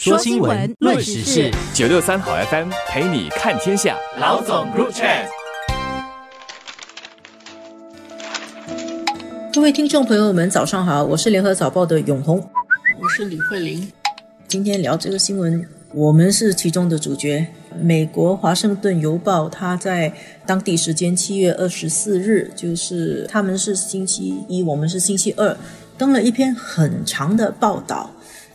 说新闻，论时事，九六三好 FM 陪你看天下。老总入场。各位听众朋友们，早上好，我是联合早报的永红，我是李慧玲。今天聊这个新闻，我们是其中的主角。美国《华盛顿邮报》它在当地时间七月二十四日，就是他们是星期一，我们是星期二，登了一篇很长的报道。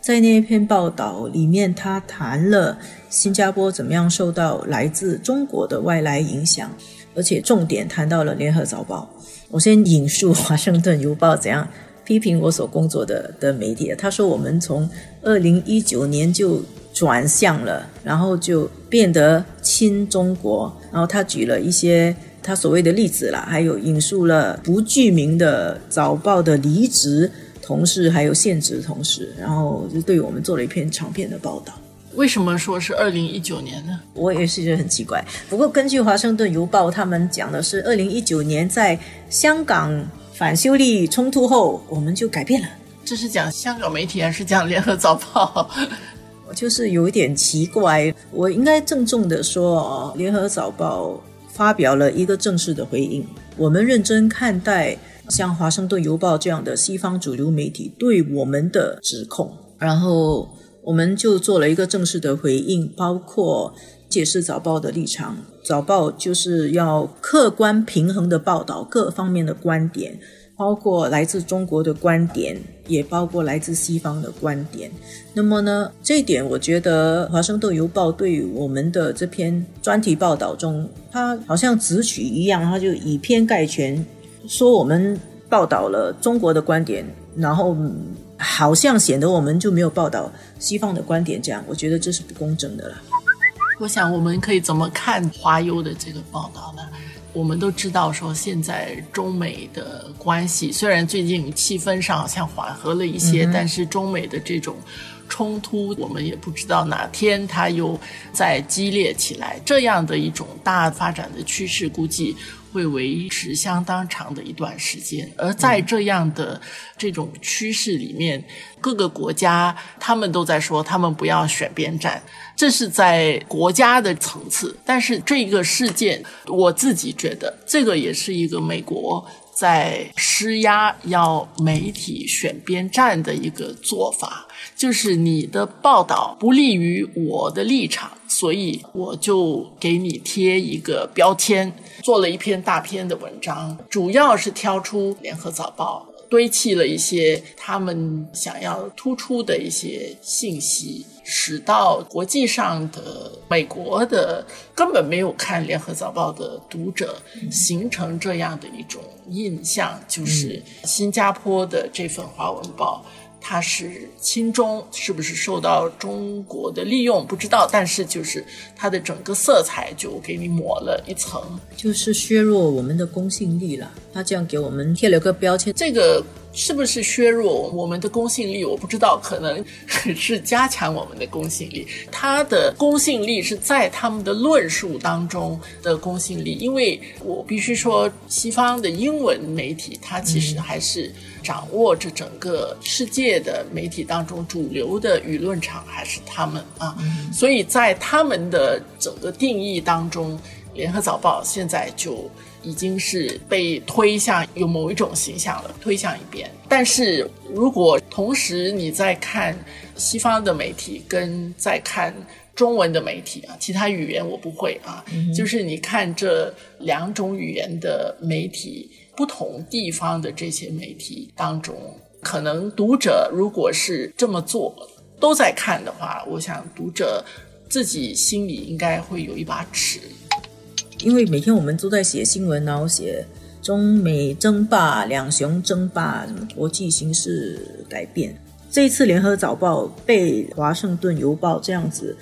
在那一篇报道里面，他谈了新加坡怎么样受到来自中国的外来影响，而且重点谈到了《联合早报》。我先引述《华盛顿邮报》怎样批评我所工作的的媒体。他说：“我们从二零一九年就转向了，然后就变得亲中国。然后他举了一些他所谓的例子啦，还有引述了不具名的早报的离职。”同事还有现职同事，然后就对我们做了一篇长篇的报道。为什么说是二零一九年呢？我也是觉得很奇怪。不过根据华盛顿邮报，他们讲的是二零一九年在香港反修例冲突后，我们就改变了。这是讲香港媒体还是讲联合早报？我就是有一点奇怪。我应该郑重的说，联合早报发表了一个正式的回应，我们认真看待。像《华盛顿邮报》这样的西方主流媒体对我们的指控，然后我们就做了一个正式的回应，包括解释早报的立场。早报就是要客观平衡的报道各方面的观点，包括来自中国的观点，也包括来自西方的观点。那么呢，这一点我觉得《华盛顿邮报》对我们的这篇专题报道中，它好像只取一样，它就以偏概全。说我们报道了中国的观点，然后好像显得我们就没有报道西方的观点，这样我觉得这是不公正的了。我想我们可以怎么看华优的这个报道呢？我们都知道说现在中美的关系虽然最近气氛上好像缓和了一些，但是中美的这种冲突，我们也不知道哪天它又再激烈起来。这样的一种大发展的趋势，估计。会维持相当长的一段时间，而在这样的这种趋势里面，各个国家他们都在说他们不要选边站，这是在国家的层次。但是这个事件，我自己觉得这个也是一个美国在施压要媒体选边站的一个做法，就是你的报道不利于我的立场。所以我就给你贴一个标签，做了一篇大篇的文章，主要是挑出联合早报堆砌了一些他们想要突出的一些信息，使到国际上的美国的根本没有看联合早报的读者形成这样的一种印象，就是新加坡的这份华文报。它是亲中，是不是受到中国的利用？不知道，但是就是它的整个色彩就给你抹了一层，就是削弱我们的公信力了。他这样给我们贴了个标签，这个是不是削弱我们的公信力？我不知道，可能 是加强我们的公信力。它的公信力是在他们的论述当中的公信力，因为我必须说，西方的英文媒体它其实还是。掌握着整个世界的媒体当中主流的舆论场还是他们啊，所以在他们的整个定义当中，《联合早报》现在就已经是被推向有某一种形象了，推向一边。但是如果同时你在看西方的媒体，跟在看中文的媒体啊，其他语言我不会啊，就是你看这两种语言的媒体。不同地方的这些媒体当中，可能读者如果是这么做，都在看的话，我想读者自己心里应该会有一把尺。因为每天我们都在写新闻，然后写中美争霸、两雄争霸，什么国际形势改变。这一次《联合早报》被《华盛顿邮报》这样子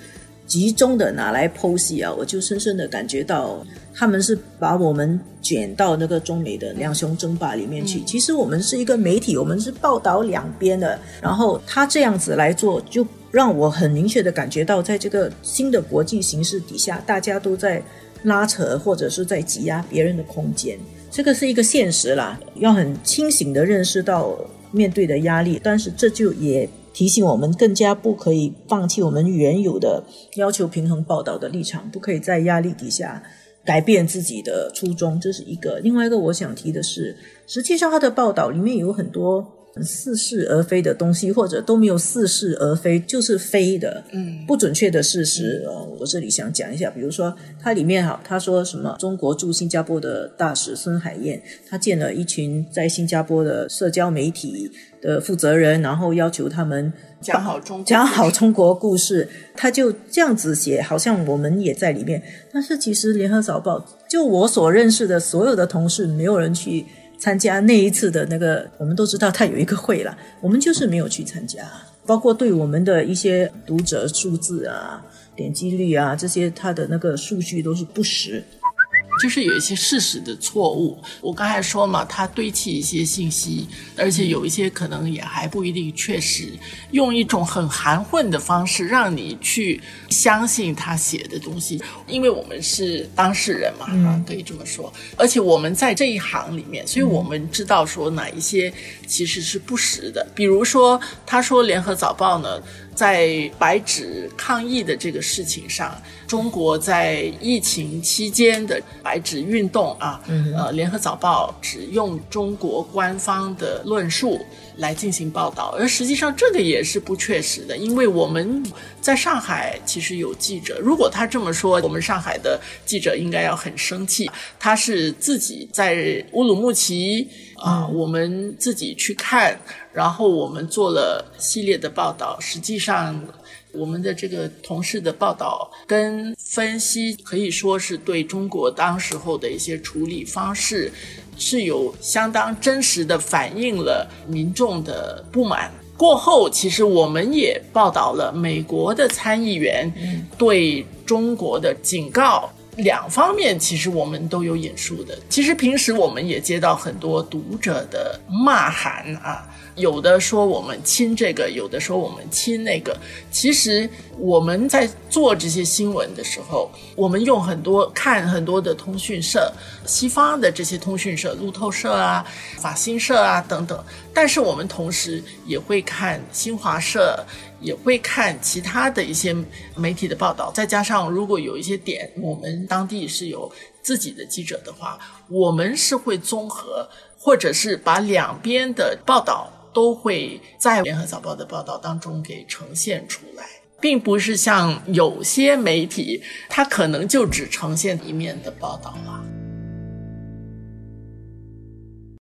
集中的拿来剖析啊，我就深深的感觉到。他们是把我们卷到那个中美的两雄争霸里面去。其实我们是一个媒体，我们是报道两边的。然后他这样子来做，就让我很明确的感觉到，在这个新的国际形势底下，大家都在拉扯或者是在挤压别人的空间。这个是一个现实啦，要很清醒的认识到面对的压力。但是这就也提醒我们更加不可以放弃我们原有的要求平衡报道的立场，不可以在压力底下改变自己的初衷，这是一个。另外一个我想提的是，实际上他的报道里面有很多。似是而非的东西，或者都没有似是而非，就是非的，嗯，不准确的事实。哦，我这里想讲一下，比如说，它里面哈，他说什么？中国驻新加坡的大使孙海燕，他见了一群在新加坡的社交媒体的负责人，然后要求他们讲好中讲好中国故事。他就这样子写，好像我们也在里面。但是其实联合早报，就我所认识的所有的同事，没有人去。参加那一次的那个，我们都知道他有一个会了，我们就是没有去参加。包括对我们的一些读者数字啊、点击率啊这些，他的那个数据都是不实。就是有一些事实的错误，我刚才说嘛，他堆砌一些信息，而且有一些可能也还不一定确实，用一种很含混的方式让你去相信他写的东西，因为我们是当事人嘛，啊，可以这么说。而且我们在这一行里面，所以我们知道说哪一些其实是不实的。比如说，他说《联合早报》呢。在白纸抗议的这个事情上，中国在疫情期间的白纸运动啊，呃，联合早报只用中国官方的论述来进行报道，而实际上这个也是不确实的，因为我们在上海其实有记者，如果他这么说，我们上海的记者应该要很生气，他是自己在乌鲁木齐。啊，我们自己去看，然后我们做了系列的报道。实际上，我们的这个同事的报道跟分析可以说是对中国当时候的一些处理方式是有相当真实的反映了民众的不满。过后，其实我们也报道了美国的参议员对中国的警告。两方面其实我们都有引述的。其实平时我们也接到很多读者的骂函啊。有的说我们亲这个，有的说我们亲那个。其实我们在做这些新闻的时候，我们用很多看很多的通讯社，西方的这些通讯社，路透社啊、法新社啊等等。但是我们同时也会看新华社，也会看其他的一些媒体的报道。再加上如果有一些点，我们当地是有自己的记者的话，我们是会综合，或者是把两边的报道。都会在联合早报的报道当中给呈现出来，并不是像有些媒体，它可能就只呈现一面的报道了。